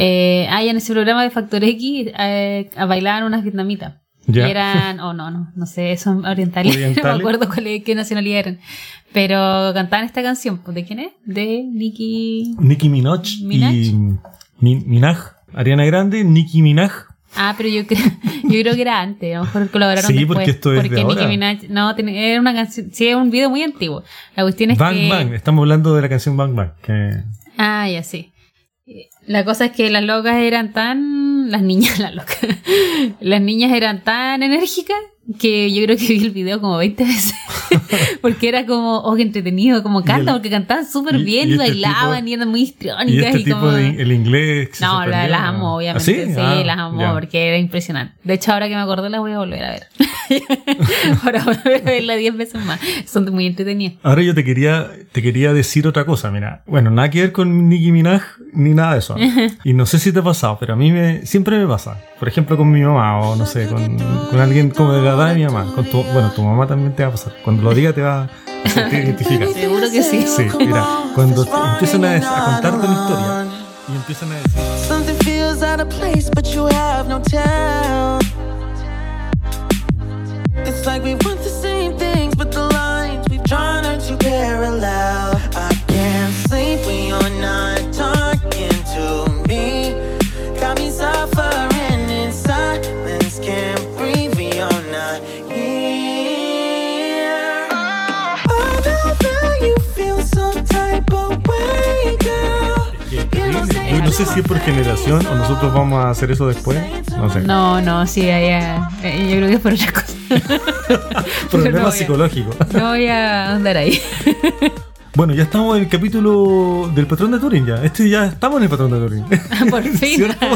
Eh, ahí en ese programa de Factor X eh, bailaban unas vietnamitas. Ya. Eran, oh no, no, no sé, son orientales, no me ¿Orientales? acuerdo cuál es- qué nacionalidad eran. Pero cantaban esta canción, pues, ¿de quién es? De Nicki... Nicki Minaj, Minaj. y Mi- Minaj, Ariana Grande, Nicki Minaj. Ah, pero yo creo, yo creo que era antes, a lo mejor colaboraron Sí, después. porque esto es de porque Nicki ahora. Minaj, no, era una canción, sí, es un video muy antiguo. La cuestión es Bang que... Bang, estamos hablando de la canción Bang Bang. Que... Ah, ya sí. La cosa es que las locas eran tan... Las niñas, las locas. Las niñas eran tan enérgicas que yo creo que vi el video como 20 veces. porque era como, oh, qué entretenido, como cantan, el- porque cantaban súper y- bien y y, este bailaban tipo- y eran muy Y histriónicas este y, tipo como... de el inglés. No, la- las amo, obviamente. ¿Ah, sí, sí, Ah, las amo ya. porque era impresionante. De hecho, ahora que me acordé, las voy a volver a ver. ahora voy a verla 10 veces más. Son muy entretenidas. Ahora yo te quería, te quería decir otra cosa, mira. Bueno, nada que ver con Nicki Minaj ni nada de eso. Y no sé si te ha pasado, pero a mí me, siempre me pasa. Por ejemplo, con mi mamá o no sé, con, con alguien como de la de mi mamá. Con tu, bueno, tu mamá también te va a pasar. Cuando lo diga te va a sentir identificado. Seguro que sí. Sí, mira, cuando empiezan a, a contarte una historia y empiezan a decir, no sé si es por generación o nosotros vamos a hacer eso después, no sé. No, no, sí, ya, eh, yo creo que es por otra cosa. Problema no a- psicológico. No voy a andar ahí. Bueno, ya estamos en el capítulo del patrón de Turing ya. Este ya estamos en el patrón de Turing. Por fin. ¿Cierto?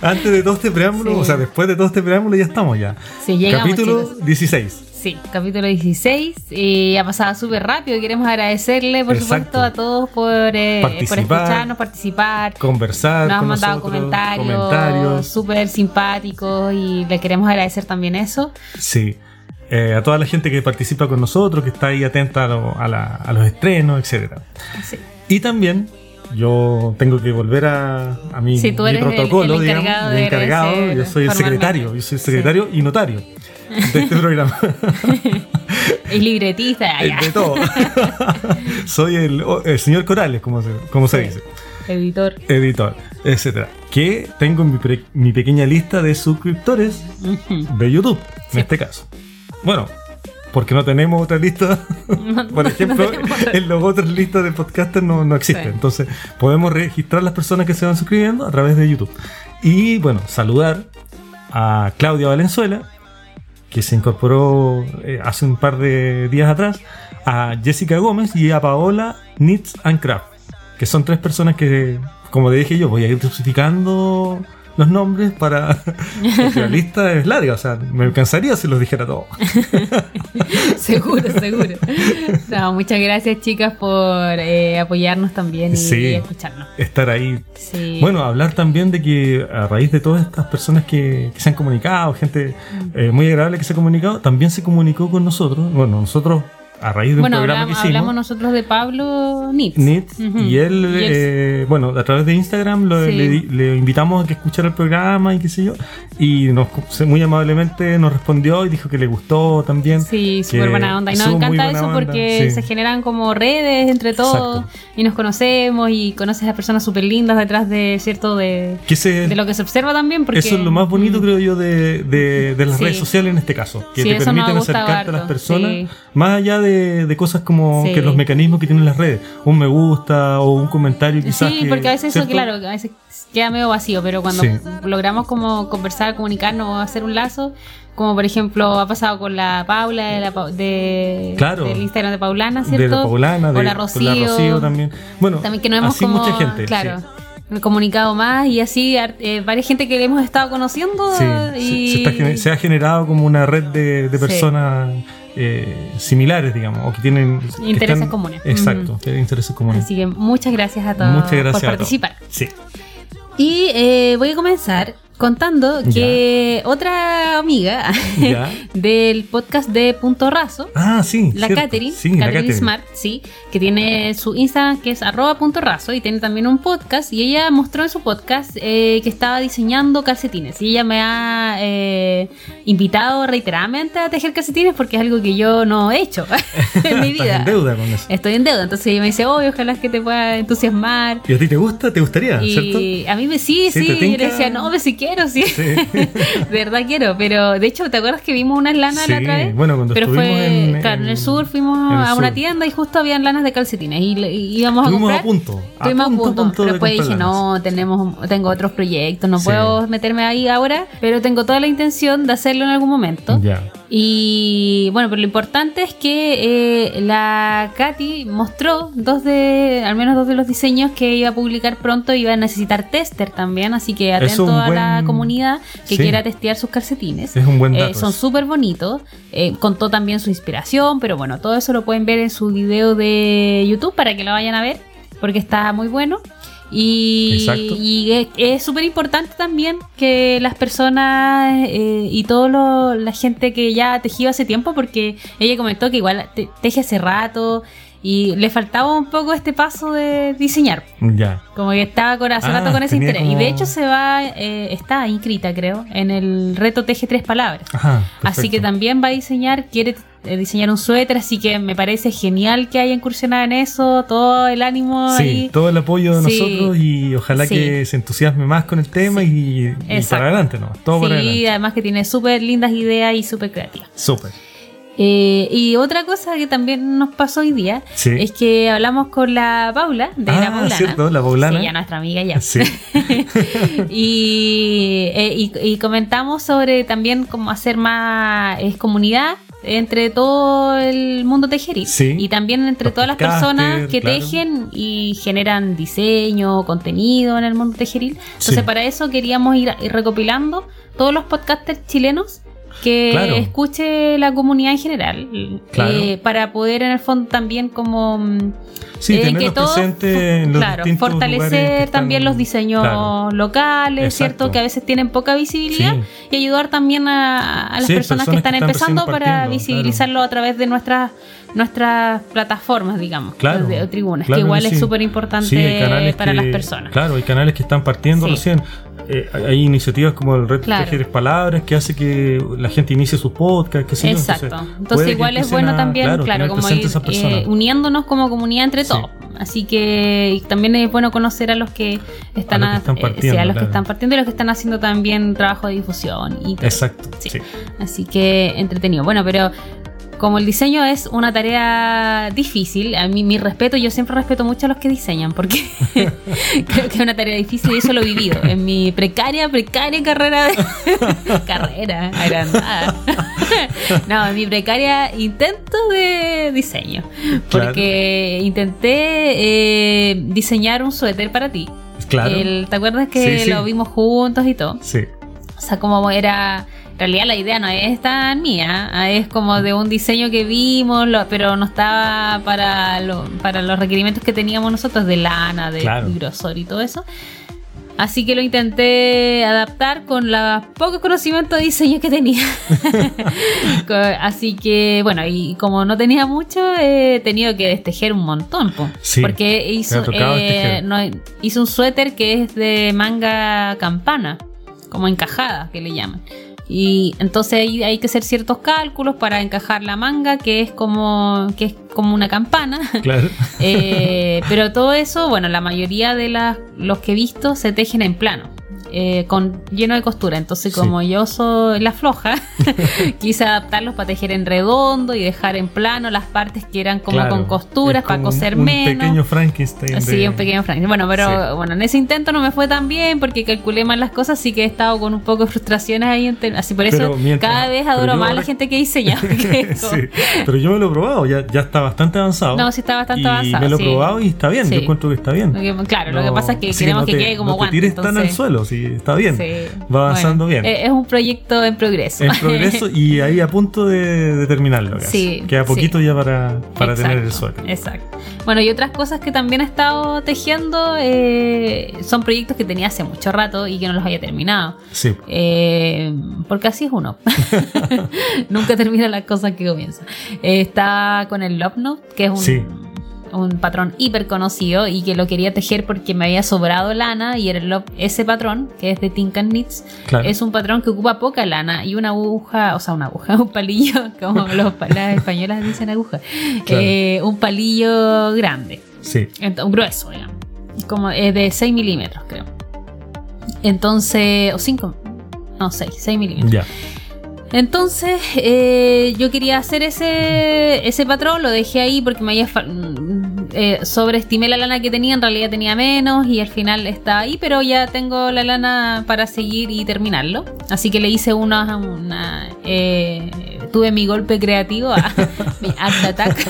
Antes de todo este preámbulo, Sí. o sea, después de todo este preámbulo ya estamos ya. Sí, llegamos, Capítulo chicos. 16. Sí, capítulo 16. Y ha pasado súper rápido. Queremos agradecerle, por Exacto. supuesto, a todos por, eh, por escucharnos, participar. Conversar Nos han mandado comentarios súper simpáticos y le queremos agradecer también eso. Sí. Eh, a toda la gente que participa con nosotros, que está ahí atenta a, lo- a la- a los estrenos, etcétera. Sí. Y también yo tengo que volver a, a mi, Sí, tú mi eres protocolo, el digamos, encargado de encargado. agradecer Yo soy el secretario, yo soy el Sí. secretario y notario de este programa. Es libretista, ya, de todo. soy el, o- el señor Corales, como se, como se Sí. dice. editor. Editor, etcétera. Que tengo mi, pre- mi pequeña lista de suscriptores de YouTube, Sí. en este caso. Bueno, porque no tenemos otra lista. No- Por ejemplo, en las otras listas de podcasters no, no existe. Sí. Entonces, podemos registrar las personas que se van suscribiendo a través de YouTube. Y bueno, saludar a Claudia Valenzuela, que se incorporó eh, hace un par de días atrás, a Jessica Gómez y a Paola Knits and Craft, que son tres personas que, como le dije yo, voy a ir dosificando los nombres para. Porque la lista es larga, o sea, me cansaría si los dijera todos. seguro, seguro. No, muchas gracias, chicas, por eh, apoyarnos también y Sí. escucharnos. Estar ahí Sí. Bueno, hablar también de que a raíz de todas estas personas que, que se han comunicado, gente Mm. eh, muy agradable que se ha comunicado, también se comunicó con nosotros. Bueno, nosotros a raíz de bueno, un programa hablamos, que hicimos, hablamos nosotros de Pablo Nitz. Nitz, Ujú. y él, Y él- eh, bueno, a través de Instagram lo- Sí. le, le invitamos a que escuchara el programa y qué sé yo, y nos se- muy amablemente nos respondió y dijo que le gustó también. Sí, súper buena onda. Y nos encanta eso porque sí. se generan como redes entre todos Exacto. y nos conocemos y conoces a personas súper lindas detrás de cierto de, Que ese- de lo que se observa también. Porque, Eso es lo más bonito, Mm. creo yo, de, de- de las Sí. redes sociales en este caso. Que te permiten acercarte a las personas, más allá de, de cosas como Sí. que los mecanismos que tienen las redes. Un me gusta o un comentario quizás. Sí, que- porque a veces eso, claro, a veces queda medio vacío, pero cuando Sí. logramos como conversar, comunicarnos o hacer un lazo, como por ejemplo ha pasado con la Paula de, la, de- Claro. del Instagram de Paulana, De ¿cierto? la Paulana, de o la con Rocío, la Rocío también. Bueno, También que no hemos así como, mucha gente. claro, sí. comunicado más y así eh, varias gente que hemos estado conociendo Sí, y se, se está se ha generado como una red de, de Sí. Eh, similares, digamos, o que tienen que Intereses comunes. Exacto, Ujú. tienen intereses comunes. Así que muchas gracias a todos Muchas gracias por a todos. participar. Sí. Y eh, voy a comenzar contando que otra amiga del podcast de Punto Raso, Ah, sí. la. Catherine, Sí. Smart, sí, que tiene su Instagram que es arroba punto raso y tiene también un podcast y ella mostró en su podcast eh, que estaba diseñando calcetines y ella me ha eh, invitado reiteradamente a tejer calcetines porque es algo que yo no he hecho en mi Estás vida. en deuda con eso. Estoy en deuda, entonces ella me dice, oye, ojalá que te pueda entusiasmar. ¿Y a ti te gusta? ¿Te gustaría? ¿Cierto? Y a mí me sí, Sí, sí, ¿te yo le decía, no, pues si quiero, sí. Sí. de verdad quiero, pero de hecho, ¿te acuerdas que vimos unas lanas la Sí, otra vez? bueno, cuando pero estuvimos fue, en- claro, en, en- el sur fuimos el a una sur. tienda y justo habían lanas de calcetines y, y íbamos Estuvimos a a comprar. punto, a Estuvimos a punto, a punto, punto pero de después dije, no, tenemos, tengo otros proyectos, no Sí. puedo meterme ahí ahora, pero tengo toda la intención de hacerlo en algún momento. Ya. Y bueno, pero lo importante es que eh, la Katy mostró dos de, al menos dos de los diseños que iba a publicar pronto. Iba a necesitar tester también, así que atento a la buen- comunidad que Sí. quiera testear sus calcetines. Es un buen Eh, dato. son súper bonitos. Eh, contó también su inspiración, pero bueno, todo eso lo pueden ver en su video de YouTube para que lo vayan a ver, porque está muy bueno. Y, es- es súper importante también que las personas eh, y toda la gente que ya ha tejido hace tiempo, porque ella comentó que igual te- teje hace rato y le faltaba un poco este paso de diseñar. Ya. Como que estaba con, hace Ah, rato con ese interés. Y de hecho se va, eh, está inscrita creo, en el reto Teje Tres Palabras. Ajá. Así que también va a diseñar, quiere eh, diseñar un suéter, así que me parece genial que haya incursionado en eso, todo el ánimo Sí, ahí. todo el apoyo de Sí. nosotros y ojalá Sí. que se entusiasme más con el tema y, y para adelante, ¿no? Todo para sí, adelante. además que tiene súper lindas ideas y súper creativas. Súper. Eh, y otra cosa que también nos pasó hoy día Sí. es que hablamos con la Paula, de la Ah, Paulana. cierto, la Paulana. Sí, ya nuestra amiga ya. Sí. y, eh, y- y comentamos sobre también cómo hacer más es comunidad entre todo el mundo tejeril Sí. y también entre Los todas las personas que claro. tejen y generan diseño, contenido en el mundo tejeril. Entonces para eso queríamos ir, ir recopilando todos los podcasters chilenos que Claro. escuche la comunidad en general Claro. eh, para poder en el fondo también como mm, Sí, eh, que en los claro, que fortalecer también los diseños Claro. locales, Exacto. ¿cierto? Que a veces tienen poca visibilidad Sí. y ayudar también a, a las Sí, personas, que están que están empezando para visibilizarlo a través de nuestras nuestras plataformas, digamos, Claro, de, tribunas, claro que igual que es súper importante Sí, para que- las personas. Claro, hay canales que están partiendo Sí. recién. Eh, hay- iniciativas como el Reto Claro. Tejer Palabras que hace que la gente inicie sus podcasts, qué sé yo. Exacto. Entonces, que igual es bueno a, también, claro, como ir eh, uniéndonos como comunidad entre todos. Así que también es bueno conocer a los que están, A los que están eh, partiendo, a los que están partiendo y los que están haciendo también trabajo de difusión y todo. Exacto. Sí. sí. Así que entretenido. Bueno, pero como el diseño es una tarea difícil, a mí mi respeto, yo siempre respeto mucho a los que diseñan, porque creo que es una tarea difícil y eso lo he vivido en mi precaria, precaria carrera de carrera agrandada. no, en mi precaria intento de diseño. Claro. Porque intenté eh, diseñar un suéter para ti. Claro. El- ¿Te acuerdas que Sí, sí. lo vimos juntos y todo? Sí. O sea, como era. Realidad la idea no es tan mía, ah, es como de un diseño que vimos, lo- pero no estaba para, lo- para los requerimientos que teníamos nosotros de lana, de Claro. grosor y todo eso. Así que lo intenté adaptar con los pocos conocimientos de diseño que tenía. Así que, bueno, y como no tenía mucho, he tenido que destejer un montón. po. Sí, porque hizo, eh, no, hizo un suéter que es de manga campana, como encajada, que le llaman. Y entonces ahí hay que hacer ciertos cálculos para encajar la manga, que es como, que es como una campana. Claro. Eh, pero todo eso, bueno, la mayoría de las, los que he visto se tejen en plano. Eh, con lleno de costura. Entonces, Sí. como yo soy la floja, quise adaptarlos para tejer en redondo y dejar en plano las partes que eran como Claro. con costuras para un- coser un menos. pequeño Frankenstein. Sí, de- un pequeño Frankenstein. Bueno, pero Sí. bueno, en ese intento no me fue tan bien porque calculé mal las cosas, así que he estado con un poco de frustraciones ahí. Así por eso mientras- cada vez adoro más a la gente que diseña. sí, pero yo me lo he probado, ya, ya está bastante avanzado. No, sí está bastante y avanzado, Me lo he probado y está bien, yo encuentro que está bien. Claro, lo que No, pasa es que queremos no que, te- quede como no te guante. tires tan al entonces- suelo, sí, está bien. Sí. Va avanzando Bueno, bien. eh, Es un proyecto en progreso. En progreso y ahí a punto de, de terminarlo. Sí, Queda sí. poquito ya para, para tener el suéter. Exacto. Bueno, y otras cosas que también he estado tejiendo eh, son proyectos que tenía hace mucho rato y que no los había terminado. Sí. Eh, porque así es uno. Nunca termina las cosas que comienza. Eh, está con el Love Note, que es un, Sí. Un patrón hiper conocido y que lo quería tejer porque me había sobrado lana y era el ese patrón, que es de Think and Knits, Claro. es un patrón que ocupa poca lana y una aguja, o sea, una aguja, un palillo, como los, las españolas dicen aguja, Claro. eh, un palillo grande. Sí. Ent- grueso, digamos. Como es de 6 milímetros, creo. Entonces, o 5, no, 6, 6 milímetros. Ya. Entonces, eh, yo quería hacer ese, ese patrón, lo dejé ahí porque me había eh, sobreestimé la lana que tenía, en realidad tenía menos y al final está ahí, pero ya tengo la lana para seguir y terminarlo. Así que le hice una, una eh, tuve mi golpe creativo, a, mi art attack,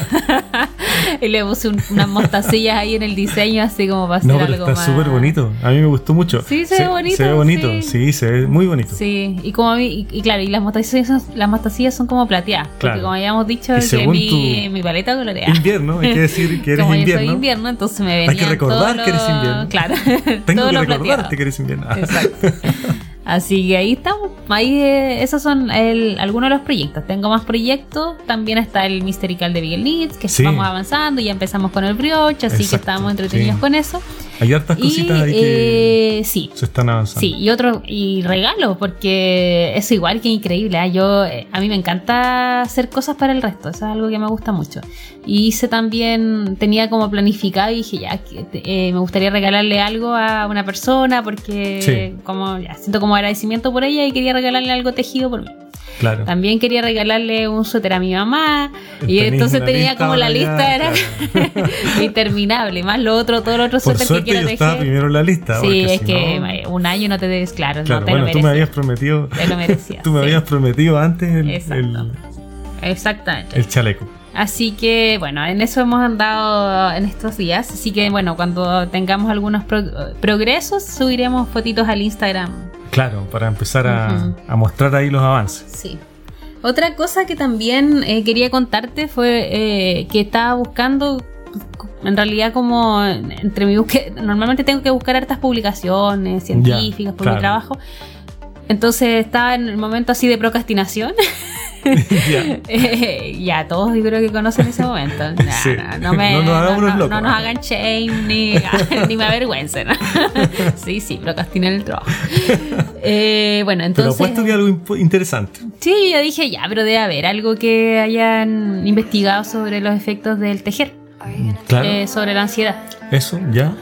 y le puse un- unas mostacillas ahí en el diseño, así como para hacer No, pero algo está más. súper bonito. A mí me gustó mucho. Sí, se ve bonito, Se ve bonito, sí. sí, se ve muy bonito. Sí, y como a mí, y, y claro, y las mostacillas, son- las mostacillas son como plateadas, porque Claro. como habíamos dicho, que mi, tu- mi paleta colorea. Invierno, hay que decir que como yo invierno. soy invierno, entonces me Hay venían que recordar que eres invierno. Claro, Tengo que recordarte plateado. que eres invierno. Exacto. Así que ahí estamos. Ahí eh, esos son el- algunos de los proyectos. Tengo más proyectos. También está el Mysterical de Beagle Needs, que Sí. vamos avanzando. Ya empezamos con el brioche, así que Exacto, estamos entretenidos sí. con eso. Hay hartas Y cositas ahí que eh, sí, se están avanzando. Sí, y otro, y regalo, porque eso igual que increíble. ¿ah? Yo, eh, a mí me encanta hacer cosas para el resto, eso es algo que me gusta mucho. Y hice también, tenía como planificado y dije, ya, eh, me gustaría regalarle algo a una persona, porque Sí. como, ya, siento como agradecimiento por ella y quería regalarle algo tejido por mí. Claro. También quería regalarle un suéter a mi mamá. Y Tenés entonces tenía como la lista era claro. interminable, más lo otro, todo lo otro Por suéter que quiero yo tejer. estaba primero en la lista. Sí, es si que no- un año no te debes, claro, Claro, no te bueno, lo tú me habías prometido. Te lo merecías. Tú me sí. habías prometido antes el, Exacto. el, Exactamente. el chaleco. Así que, bueno, en eso hemos andado en estos días. Así que, bueno, cuando tengamos algunos pro- progresos, subiremos fotitos al Instagram. Claro, para empezar a, a mostrar ahí los avances. Sí. Otra cosa que también eh, quería contarte fue eh, que estaba buscando, en realidad como entre mi búsqueda, normalmente tengo que buscar hartas publicaciones científicas por claro. mi trabajo. Entonces estaba en el momento así de procrastinación. Ya. Eh, ya, todos yo creo que conocen ese momento. Nah, Sí. no, no me- No nos no- los no- locos. no nos hagan shame ni, ni me avergüencen. sí, sí, procrastiné el trabajo. Eh, bueno, Pero entonces. apuesto que algo interesante. Sí, yo dije ya, pero debe haber algo que hayan investigado sobre los efectos del tejer, Claro. eh, sobre la ansiedad. Eso, ya.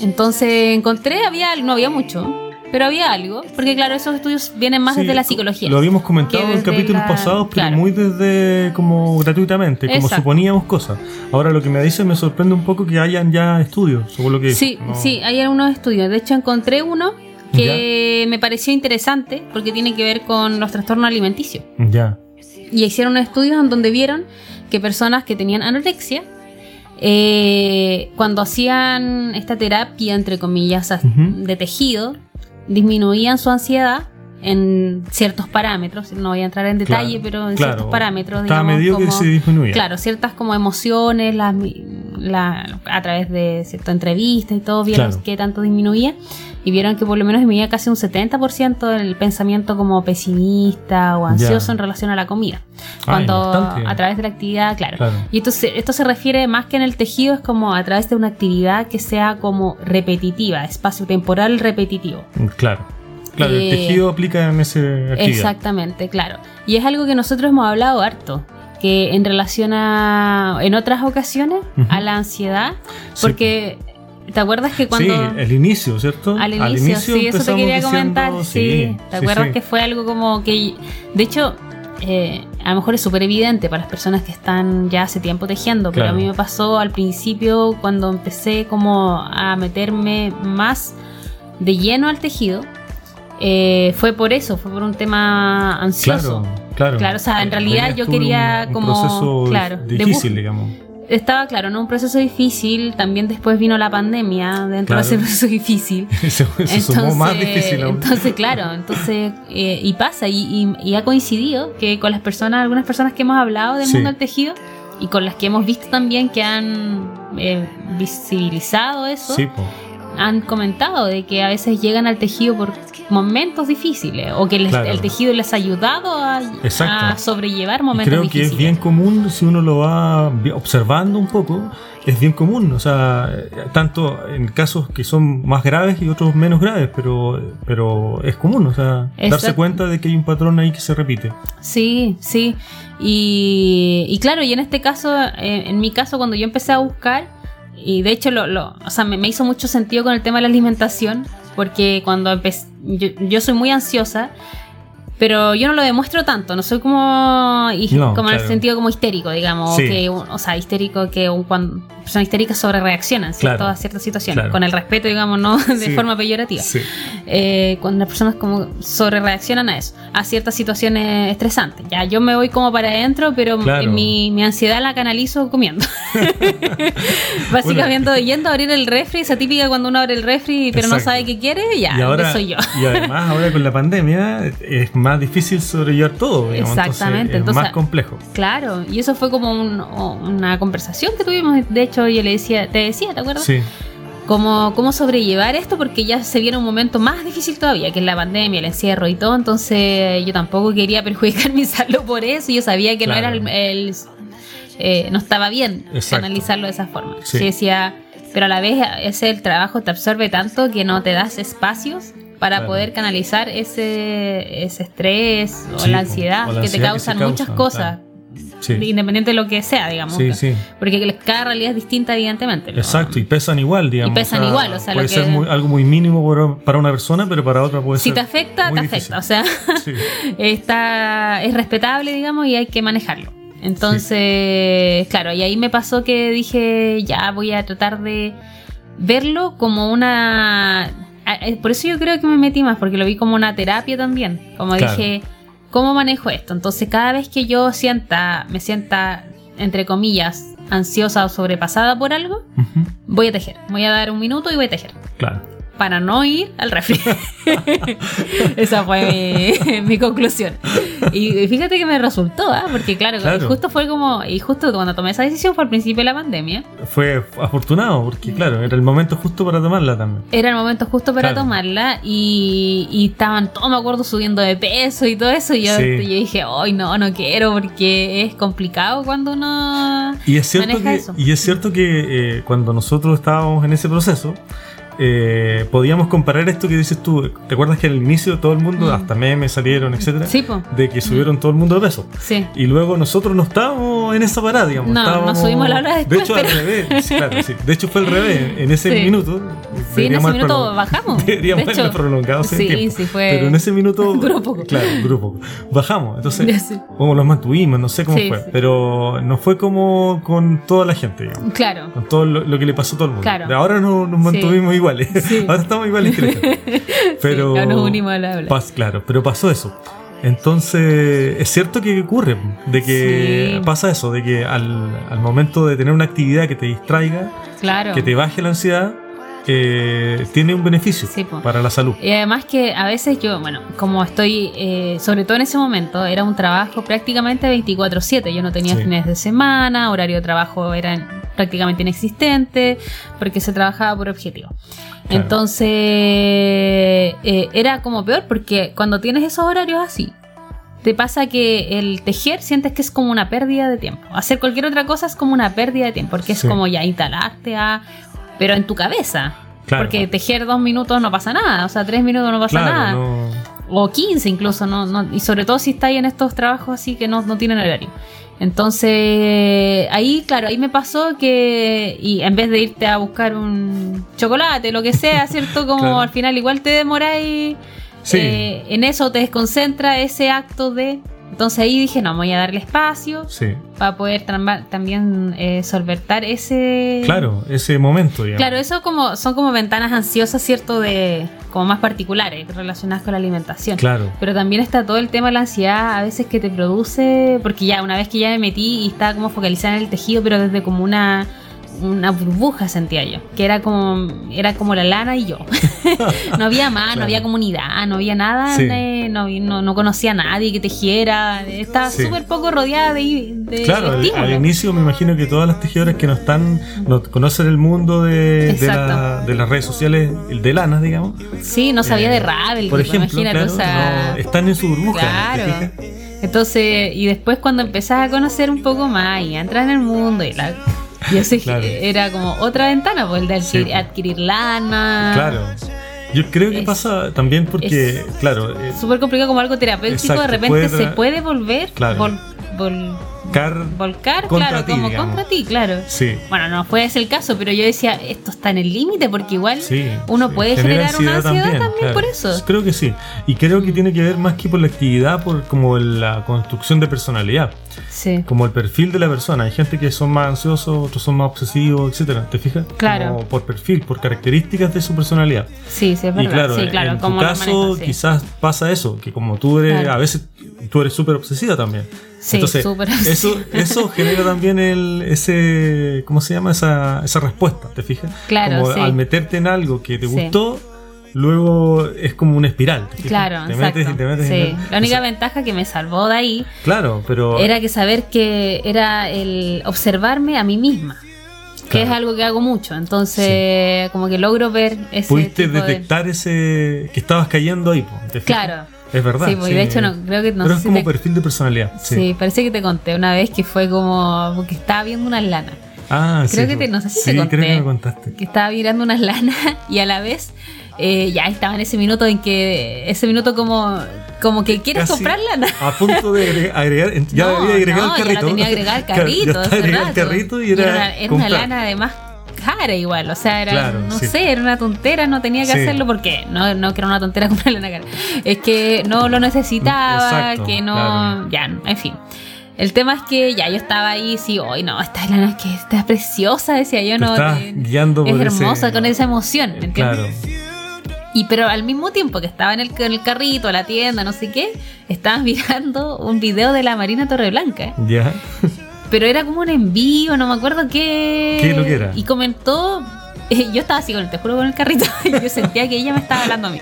Entonces encontré, había, no había mucho, pero había algo, porque claro, esos estudios vienen más Sí, desde la psicología. Lo habíamos comentado en capítulos la- pasados, pero claro. muy desde como gratuitamente, como Exacto. suponíamos cosas. Ahora lo que me dice me sorprende un poco que hayan ya estudios, según lo que Sí, no- sí, hay algunos estudios. De hecho, encontré uno que me pareció interesante porque tiene que ver con los trastornos alimenticios. Ya. Y hicieron estudios en donde vieron que personas que tenían anorexia, eh, cuando hacían esta terapia, entre comillas, de tejido, disminuían su ansiedad en ciertos parámetros. No voy a entrar en detalle, Claro, pero en claro. ciertos parámetros. Digamos, medio que como- se disminuía. Claro, ciertas como emociones, las la- a través de cierta entrevista y todo, vieron Claro. qué tanto disminuía. Y vieron que por lo menos disminuía casi un 70% el pensamiento como pesimista o ansioso en relación a la comida. Cuando a través de la actividad, claro. Claro. Y esto se, esto se refiere más que en el tejido, es como a través de una actividad que sea como repetitiva, espacio temporal repetitivo. Claro. Claro, el Eh, tejido aplica en ese actividad. Exactamente, claro. Y es algo que nosotros hemos hablado harto, que en relación a, en otras ocasiones, a la ansiedad, Sí. porque, ¿te acuerdas que cuando... Sí, el inicio, ¿cierto? Al inicio, sí, eso te quería diciendo- comentar. Sí, ¿te acuerdas sí. que fue algo como que. De hecho, eh, a lo mejor es súper evidente para las personas que están ya hace tiempo tejiendo, pero a mí me pasó al principio cuando empecé como a meterme más de lleno al tejido. eh, fue por eso, fue por un tema ansioso. Claro, claro. Claro, o sea, en realidad yo quería un como- proceso claro, difícil, digamos. estaba claro, en un proceso difícil, también después vino la pandemia dentro Claro. de ese proceso difícil. se, se sumó más difícil aún. entonces, claro, entonces, eh, y pasa, y, y- y ha coincidido que con las personas, algunas personas que hemos hablado del Sí. mundo del tejido, y con las que hemos visto también que han eh, visibilizado eso, Sí, han comentado de que a veces llegan al tejido por momentos difíciles, o que les- Claro. el tejido les ha ayudado a, sobrellevar momentos creo que difíciles. es bien común, si uno lo va observando un poco, es bien común. O sea, tanto en casos que son más graves y otros menos graves, pero, pero es común. O sea, darse cuenta de que hay un patrón ahí que se repite. Sí, sí. Y, y claro, y en este caso, en, en mi caso, cuando yo empecé a buscar, y de hecho, lo, lo- o sea, me, me hizo mucho sentido con el tema de la alimentación, porque cuando empecé, yo, yo soy muy ansiosa, pero yo no lo demuestro tanto, no soy como, No, como en el claro. sentido como histérico, digamos, Sí. que, o sea, histérico que cuando personas histéricas sobre reaccionan. Claro. a ciertas situaciones, Claro. con el respeto, digamos, no de Sí. forma peyorativa Sí. eh, cuando las personas como sobre reaccionan a eso, a ciertas situaciones estresantes. Ya yo me voy como para adentro, pero Claro. mi, mi ansiedad la canalizo comiendo. Básicamente yendo a abrir el refri, esa típica cuando uno abre el refri pero no Exacto. sabe qué quiere, ya, y ahora, soy yo. y además ahora con la pandemia es más difícil sobrellevar todo. digamos, Exactamente, Entonces, es entonces- más complejo. Claro, y eso fue como un- una conversación que tuvimos. De hecho, yo le decía, te decía, ¿te acuerdas? Sí, cómo, cómo sobrellevar esto, porque ya se viene un momento más difícil todavía, que es la pandemia, el encierro y todo, entonces yo tampoco quería perjudicar mi salud por eso, yo sabía que no era el... el- eh, no estaba bien Exacto. analizarlo de esa forma. Sí. Yo decía, pero a la vez ese el trabajo te absorbe tanto que no te das espacios para Claro. poder canalizar ese, ese estrés o Sí, la ansiedad O la que te que causan muchas cosas, sí. independiente de lo que sea, digamos. Sí, sí. Porque cada realidad es distinta, evidentemente. Exacto, y pesan igual, digamos. Y pesan igual, o sea, lo puede que- ser muy- algo muy mínimo para una persona, pero para otra puede Si ser. te afecta, muy te difícil. afecta. O sea, está, es respetable, digamos, y hay que manejarlo. Entonces, claro, y ahí me pasó que dije, ya voy a tratar de verlo como una... a- eh, Por eso yo creo que me metí más, porque lo vi como una terapia también. Como Claro. dije, ¿cómo manejo esto? Entonces, cada vez que yo sienta, me sienta, entre comillas, ansiosa o sobrepasada por algo, voy a tejer. Voy a dar un minuto y voy a tejer Claro. Para no ir al refri. Esa fue mi, mi conclusión. Y fíjate que me resultó, ¿ah? porque claro, Claro. justo fue como, y justo cuando tomé esa decisión fue al principio de la pandemia. Fue afortunado, porque claro, era el momento justo para tomarla también. Era el momento justo para Claro. tomarla y, y estaban todos, me acuerdo, subiendo de peso y todo eso. Y yo, Sí. yo dije, hoy no, no quiero porque es complicado cuando uno Y es cierto maneja que, eso. y es cierto que eh, cuando nosotros estábamos en ese proceso, eh, podíamos comparar esto que dices tú. ¿Te acuerdas que al inicio todo el mundo, Mm. hasta memes salieron, etcétera? Sí. De que subieron todo el mundo de peso. Sí. Y luego nosotros no estábamos en esa parada, digamos. No, estábamos- nos subimos la hora De después, hecho, al pero- revés. sí, claro, sí. De hecho, fue al revés. En ese Sí. minuto. Sí, en ese minuto prolong- bajamos. Deberíamos De hecho, prolongado sí, tiempo. sí, fue- Pero en ese minuto. Poco. Claro, poco. Bajamos. Entonces, como los mantuvimos, no sé cómo fue. Pero no fue como con toda la gente, digamos. Claro. Con todo lo, lo que le pasó a todo el mundo. Claro. De ahora no, nos mantuvimos iguales. Sí. Ahora estamos iguales gente. Pero. Sí, nos unimos al habla. Pas- claro, pero pasó eso. Entonces, es cierto que ocurre, de que Sí. pasa eso, de que al, al momento de tener una actividad que te distraiga, Claro. que te baje la ansiedad, eh, tiene un beneficio Sí, para la salud. Y además que a veces yo, bueno, como estoy, eh, sobre todo en ese momento, era un trabajo prácticamente 24/7. Yo no tenía Sí. fines de semana, horario de trabajo era prácticamente inexistente, porque se trabajaba por objetivo. Claro. Entonces, eh, era como peor, porque cuando tienes esos horarios así, te pasa que el tejer sientes que es como una pérdida de tiempo. Hacer cualquier otra cosa es como una pérdida de tiempo, porque es como ya instalarte a... Pero en tu cabeza. Claro. Porque tejer dos minutos no pasa nada, o sea, tres minutos no pasa Claro, nada. no- O 15 incluso, no, no, y sobre todo si estáis en estos trabajos así que no, no tienen horario. Entonces, ahí, claro, ahí me pasó que, y en vez de irte a buscar un chocolate, lo que sea, ¿cierto? Como Claro. al final igual te demoráis Sí. eh, en eso, te desconcentra ese acto de Entonces ahí dije, no, voy a darle espacio Sí. para poder también eh, solventar ese... Claro, ese momento, digamos. Claro, eso como son como ventanas ansiosas, ¿cierto? De como más particulares, relacionadas con la alimentación. Claro. Pero también está todo el tema de la ansiedad a veces que te produce, porque ya una vez que ya me metí y estaba como focalizada en el tejido, pero desde como una una burbuja sentía yo, que era como era como la lana y yo. no había más, Claro. no había comunidad, no había nada, Sí. de- no, no, no conocía a nadie que tejiera, estaba Sí. súper poco rodeada de, de Claro, al, inicio me imagino que todas las tejedoras que no están, no conocen el mundo de, de, Exacto. la- de las redes sociales, de lanas, digamos. Sí, no sabía Eh, de Ravel, Por tipo, ejemplo, imagínate, claro, o sea, no- están en su burbuja. ¿te Claro. Entonces, y después cuando empezás a conocer un poco más y a entrar en el mundo y la y ese Claro. era como otra ventana, pues el de adquirir, Sí. adquirir lana. Claro. Yo creo que Es- pasa también porque, es- claro, eh, Súper complicado como algo terapéutico, Exacto, de repente puede se puede volver, Claro. vol- vol- car- volcar, Contra claro, ti, como digamos. contra ti, claro. sí, Bueno, no fue ese el caso, pero yo decía, esto está en el límite porque igual sí. uno sí. puede Genera generar una ansiedad también, claro. por eso. Creo que sí. Y creo que tiene que ver más que por la actividad, por como la construcción de personalidad. Sí. como el perfil de la persona. Hay gente que son más ansiosos, otros son más obsesivos, etcétera. ¿Te fijas? Claro. Como por perfil, por características de su personalidad. Sí, sí, es y verdad. claro, sí, claro, en tu como caso sí. quizás pasa eso, que como tú eres, Claro. a veces tú eres súper obsesiva también. Sí, Entonces, súper eso, genera también el, ese, ¿cómo se llama? Esa, esa respuesta, ¿te fijas? Claro, Como sí. al meterte en algo que te Sí. gustó, luego es como una espiral. Claro, te exacto. metes y te metes y Sí. La única O sea, ventaja que me salvó de ahí Claro, pero... era que saber que era el observarme a mí misma. Que Claro. es algo que hago mucho. Entonces, como que logro ver ese. pudiste de- detectar ese que estabas cayendo ahí. ¿te? Claro. Es verdad. Sí, pues, y de hecho, no, creo que no Pero sé es si como te- perfil de personalidad. Sí. Sí. parece que te conté una vez que fue como. Porque estaba viendo unas lanas. Ah, Creo sí, que te- po. no sé si sí, te conté. creo que me contaste. Que estaba mirando unas lanas y a la vez. eh, ya estaba en ese minuto en que. Ese minuto como. Como que quieres Casi comprar lana. A punto de agregar, agregar- ya No, había agregado no, el ya carrito. la tenía agregada al Claro, carrito. ya estaba agregado el carrito y era. era, era una lana además cara igual. O sea, era, Claro, no sí. sé, era una tontera, no tenía que Sí. hacerlo porque no, no que era una tontera comprar lana cara. Es que no lo necesitaba, Exacto, que no. claro. Ya, en fin. El tema es que ya yo estaba ahí, sí, hoy no, esta lana que está preciosa, decía yo, Te no. estás guiando es por hermosa ese- con esa emoción, ¿me entiendes? Claro. Y pero al mismo tiempo que estaba en el, en el carrito, la tienda, no sé qué, estaba mirando un video de la Marina Torreblanca. Ya. Pero era como un envío, no me acuerdo qué. ¿Qué es lo que era? Y comentó. eh, yo estaba así con el, te juro, con el carrito. Y yo sentía que ella me estaba hablando a mí.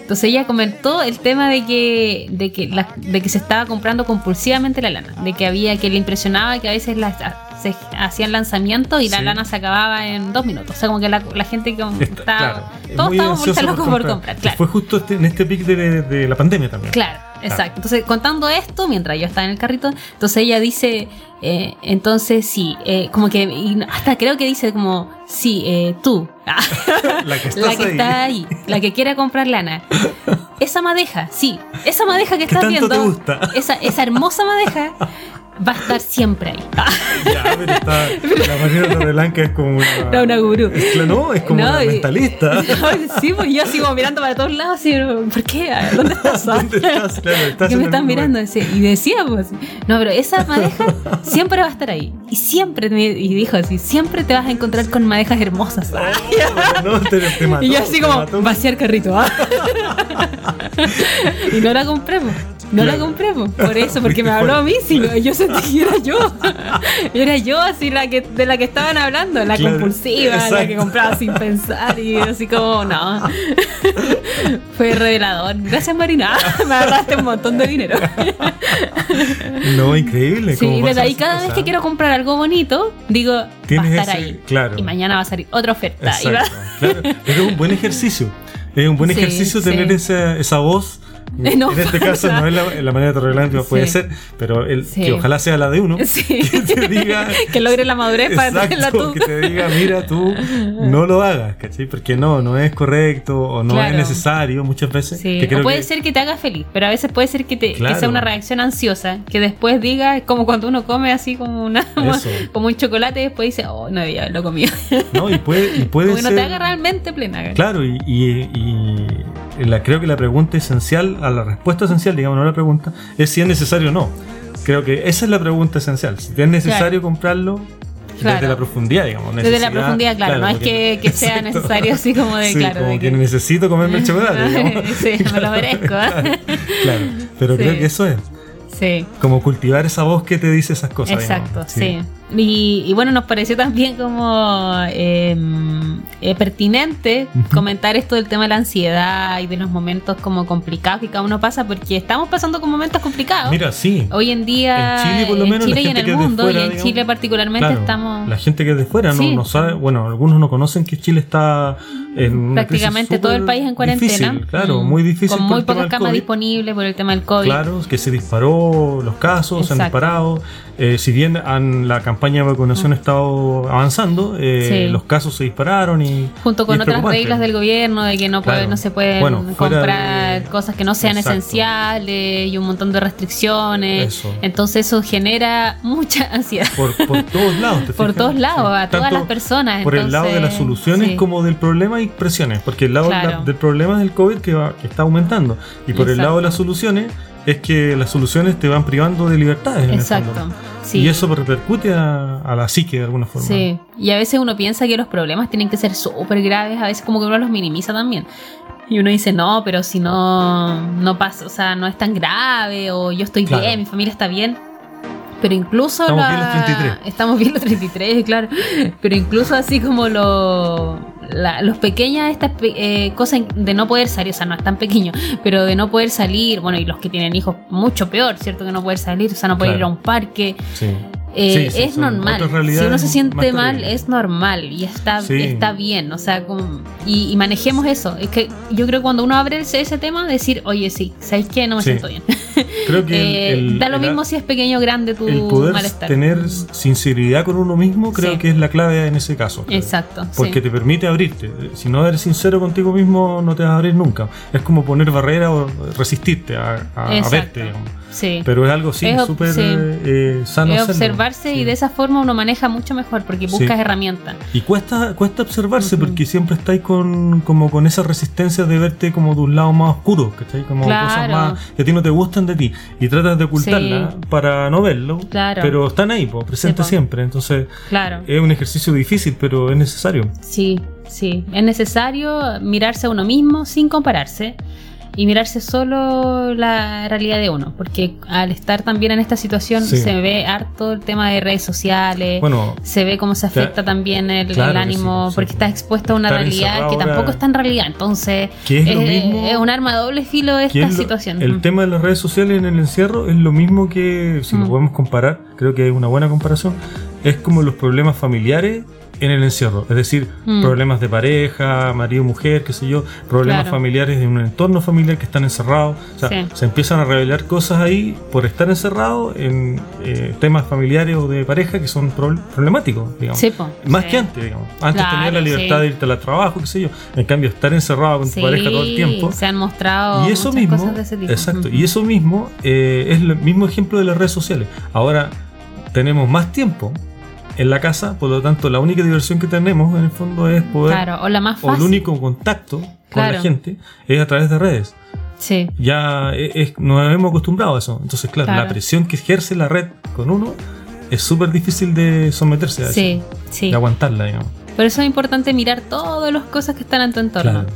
Entonces ella comentó el tema de que, de que, la- de que se estaba comprando compulsivamente la lana. De que había, que le impresionaba que a veces las- se hacían lanzamientos y la Sí. lana se acababa en dos minutos. O sea, como que la, la gente que Está- estaba. claro. Es todos muy estábamos vueltos locos por comprar. Claro. Fue justo este- en este pic de, de la pandemia también. Claro, exacto. Entonces, contando esto, mientras yo estaba en el carrito, entonces ella dice, eh, entonces sí, eh, como que, hasta creo que dice como, sí, eh, tú, La que la que ahí. está ahí, la que quiere comprar lana. Esa madeja, sí, esa madeja que ¿Qué estás viendo? Esa, esa hermosa madeja va a estar siempre ahí. Ya, pero está. La Marina Torreblanca es como una. Era una gurú. Es, no, es como No, una y- mentalista. sí, pues yo sigo mirando para todos lados y ¿por qué? ¿Dónde estás? ¿Dónde estás? Claro, estás que en me están mirando así. y decíamos no pero esa madeja siempre va a estar ahí y siempre me- y dijo así siempre te vas a encontrar con madejas hermosas lugar. No, te, te mató, y yo así como vaciar carrito ¿ah? y no la compré no la compré po. por eso porque me habló a mí sí, yo sentí que era yo era yo así la que de la que estaban hablando la Claro, compulsiva la que compraba sin pensar y así como no fue revelador gracias Marina me agarraste un montón de dinero No, increíble. Sí, desde ahí cada vez que quiero comprar algo bonito, digo, va a estar ese- ahí. claro. Y mañana va a salir otra oferta. y va- Exacto, claro. Es un buen ejercicio. Es un buen Sí, ejercicio sí. tener esa, esa voz. En este caso no es la, la manera de Torreblanca puede Sí. ser, pero el, Sí. que ojalá sea la de uno. Sí. Que te diga. que logre la madurez para tenerla Exacto, tú. que te diga, mira, tú no lo hagas, ¿cachai? Porque no, no es correcto o no Claro. es necesario muchas veces. Sí, que creo o puede que- ser que te haga feliz, pero a veces puede ser que, te, que Claro. sea una reacción ansiosa, que después diga, es como cuando uno come así como una como un chocolate y después dice, oh, no debía haberlo comido. No, y puede, y puede como que no te haga realmente plena. Claro, y, y- y la, creo que la pregunta esencial, a la respuesta esencial, digamos, no la pregunta, es si es necesario o no. Creo que esa es la pregunta esencial. Si es necesario comprarlo Claro. desde la profundidad, digamos. Desde la profundidad, claro, no es que, que sea Exacto. necesario así como de, Sí, claro, como de que necesito comerme el chocolate. Sí, me lo merezco, ¿eh? claro, pero Sí. creo que eso es. Sí. Como cultivar esa voz que te dice esas cosas. Exacto, digamos. sí. Y, y bueno, nos pareció también como eh, eh, pertinente comentar esto del tema de la ansiedad y de los momentos como complicados que cada uno pasa, porque estamos pasando con momentos complicados. Mira, sí. Hoy en día, En Chile, por lo menos, Chile la y en el mundo, fuera, y en digamos, Chile particularmente Claro, estamos La gente que es de fuera no, Sí. no sabe, bueno, algunos no conocen que Chile está en una prácticamente todo el país en cuarentena. difícil, claro, Mm. muy difícil. Con muy pocas camas disponibles por el tema del COVID. Claro, que se disparó los casos, se han disparado. Eh, si bien han- la campaña de vacunación ha estado avanzando, eh. Sí. los casos se dispararon y. Junto y con es otras reglas del gobierno de que no, puede, Claro. no se pueden Bueno, comprar de- cosas que no sean Exacto. esenciales y un montón de restricciones. Eso. Entonces eso genera mucha ansiedad. Por, por todos lados. ¿te Por todos lados, a todas Tanto las personas, Por el lado de las entonces, soluciones sí. como del problema hay presiones. Porque el lado Claro. la- del problema es el COVID que, va- que está aumentando. Y por el Exacto. lado de las soluciones es que las soluciones te van privando de libertades. en el Exacto. Sí. Y eso repercute a, a la psique de alguna forma. Sí, y a veces uno piensa que los problemas tienen que ser súper graves, a veces como que uno los minimiza también. Y uno dice, no, pero si no, no pasa, o sea, no es tan grave, o yo estoy Claro. bien, mi familia está bien. Pero incluso Estamos la- bien los 33. Estamos bien los 33, claro. Pero incluso así como lo, la- los pequeñas estas eh, cosas de no poder salir, o sea, no es tan pequeño, pero de no poder salir, bueno, y los que tienen hijos, mucho peor, ¿cierto? Que no poder salir, o sea, no poder Claro. ir a un parque. Sí. Eh, Sí, sí, es normal. Si uno se siente mal, es normal y está, Sí. está bien. O sea, como, y, y manejemos eso. Es que yo creo que cuando uno abre ese, ese tema, decir, oye, sí, ¿sabéis qué? No me siento bien. Creo que Eh, el- el- da lo el- mismo si es pequeño o grande tu el poder malestar. tener sinceridad con uno mismo creo Sí. que es la clave en ese caso. Exacto. Porque sí. te permite abrirte. Si no eres sincero contigo mismo, no te vas a abrir nunca. Es como poner barrera o resistirte a, a- a verte, digamos. Sí. Pero es algo sí, súper sí. eh, sano. es observarse Sí. y de esa forma uno maneja mucho mejor porque buscas herramientas. Y cuesta, cuesta observarse Ujú. porque siempre estáis con, como con esa resistencia de verte como de un lado más oscuro, ¿cachai? Como Claro. cosas más que a ti no te gustan de ti. Y tratas de ocultarla Sí. para no verlo. Claro. Pero están ahí, pues, presentes po. siempre. Entonces Claro. es un ejercicio difícil, pero es necesario. Sí, sí. Es necesario mirarse a uno mismo sin compararse y mirarse solo la realidad de uno. Porque al estar también en esta situación Sí. se ve harto el tema de redes sociales. Bueno, se ve cómo se afecta también el, Claro el que ánimo sí, sí. porque estás expuesto a una Estar realidad que tampoco está en realidad. Entonces, es lo mismo- es un arma de doble filo esta es lo- situación. El tema de las redes sociales en el encierro es lo mismo que, si lo Mm. podemos comparar, creo que es una buena comparación, es como los problemas familiares en el encierro. Es decir, Mm. problemas de pareja, marido, mujer, qué sé yo, problemas Claro. familiares de un entorno familiar que están encerrados. O sea, Sí. se empiezan a revelar cosas ahí por estar encerrados en eh, temas familiares o de pareja que son prob- problemáticos, digamos. Sí, po, Más sí. que antes, digamos. Antes Claro, tenías la libertad de irte al trabajo, qué sé yo. En cambio, estar encerrado con tu pareja todo el tiempo. se han mostrado Y eso mismo, cosas de ese tipo. exacto, y eso mismo eh, es el mismo ejemplo de las redes sociales. Ahora tenemos más tiempo en la casa, por lo tanto la única diversión que tenemos en el fondo es poder, Claro, o la más o el fácil. único contacto con Claro. la gente es a través de redes. Sí, Ya es, es- nos hemos acostumbrado a eso. Entonces, claro, Claro. la presión que ejerce la red con uno es súper difícil de someterse a sí, eso, sí. de aguantarla, digamos. Por eso es importante mirar todas las cosas que están en tu entorno. Claro.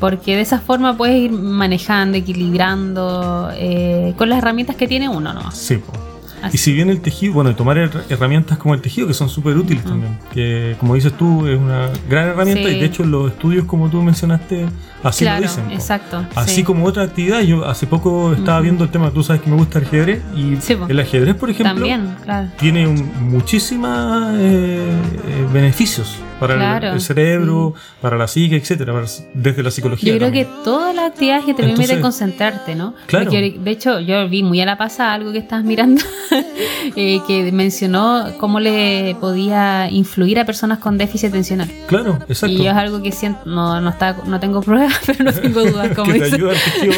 Porque de esa forma puedes ir manejando, equilibrando eh, con las herramientas que tiene uno, ¿no? Sí, po. Así. Y si bien el tejido, bueno, tomar her- herramientas como el tejido, que son súper útiles también, que como dices tú, es una gran herramienta Sí. y de hecho los estudios, como tú mencionaste, así claro, lo dicen. po. exacto. Así sí. como otra actividad, yo hace poco estaba viendo el tema, tú sabes que me gusta el ajedrez, y Sí, el ajedrez, por ejemplo, También, claro. tiene muchísimos eh, eh, beneficios para el- Claro, el, cerebro, para la psique, etcétera, para- desde la psicología. Yo creo que todas las actividades que te Entonces- permiten concentrarte, ¿no? Claro. Porque, de hecho, yo vi muy a la pasada algo que estabas mirando, eh, que mencionó cómo le podía influir a personas con déficit atencional. Claro, exacto. Y es algo que siento, no, no, está, no tengo pruebas, pero no tengo dudas, como que te ayuda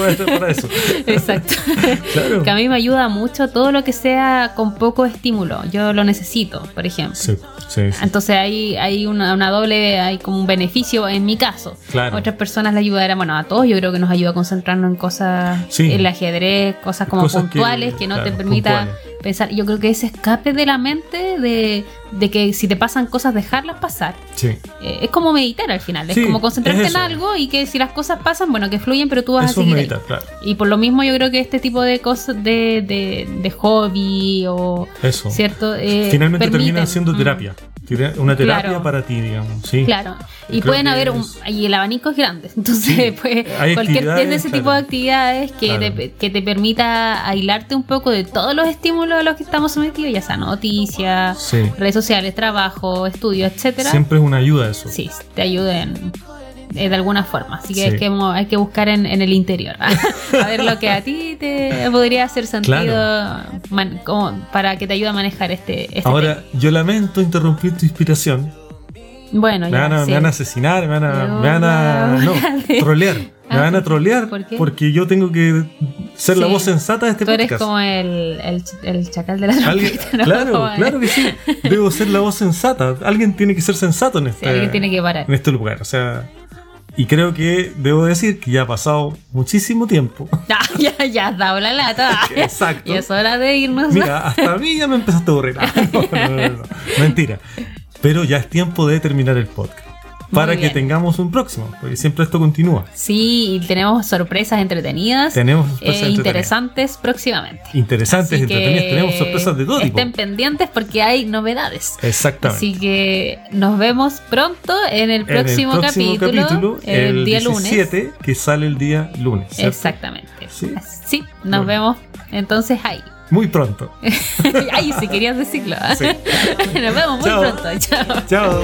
el para eso. Exacto. Claro. Que a mí me ayuda mucho todo lo que sea con poco estímulo. Yo lo necesito, por ejemplo. Sí, sí, sí. Entonces hay, hay una una, una doble, hay como un beneficio en mi caso. Claro. Otras personas le ayudarán, bueno, a todos yo creo que nos ayuda a concentrarnos en cosas, Sí. el ajedrez, cosas como Cosas puntuales que, no te permita puntuales. pensar. Yo creo que ese escape de la mente de, de que si te pasan cosas, dejarlas pasar. Sí. Eh, es como meditar al final, es como concentrarte es en algo y que si las cosas pasan, bueno, que fluyen, pero tú vas Eso a seguir. ahí. meditar, claro. Y por lo mismo yo creo que este tipo de cosas de, de, de hobby o Eso. cierto Eh, Finalmente permiten, terminan siendo mm, terapia. Una terapia Claro. para ti, digamos. Sí. Claro. Y Creo pueden haber un, y el abanico es grande. Entonces, Sí, pues, cualquier desde ese tipo de actividades que, Claro. te, que te permita aislarte un poco de todos los estímulos a los que estamos sometidos, ya sea noticias, Sí. redes sociales, trabajo, estudios, etcétera. Siempre es una ayuda eso. Sí, te ayuden eh, de alguna forma. Así que, Sí. hay, que mo- hay que buscar en, en el interior. a ver lo que a ti te podría hacer sentido man- como para que te ayude a manejar este, este Ahora, yo lamento interrumpir tu inspiración. bueno, Me ya, van, a, sí. me van a asesinar, me van a, No, me van a no, trolear. Me Ah, van a trolear ¿por qué? porque yo tengo que ser la Sí. voz sensata de este Tú eres podcast. como el, el, el chacal de la trompeta, ¿no? claro, claro que sí. Debo ser la voz sensata. Alguien tiene que ser sensato en Sí, este, alguien tiene que parar. en este lugar. O sea, y creo que debo decir que ya ha pasado muchísimo tiempo. Ya, ya, ya has dado la lata. Exacto. Y es hora de irnos. Mira, hasta a mí ya me empezaste a aburrir. Ah, no, no, no, no. Mentira. Pero ya es tiempo de terminar el podcast. Para que tengamos un próximo, porque siempre esto continúa. Sí, y tenemos sorpresas entretenidas. Tenemos sorpresas eh, entretenidas. interesantes próximamente. Interesantes, Así entretenidas. Tenemos sorpresas de todo tipo. Estén pendientes porque hay novedades. Exactamente. Así que nos vemos pronto en el En próximo, capítulo, el, día lunes. 17, que sale el día lunes. ¿cierto? Exactamente. Sí. Sí, nos Bueno. vemos entonces ahí. Muy pronto. Ay, si querías decirlo. Sí. nos vemos muy Chao. pronto. Chao. Chao.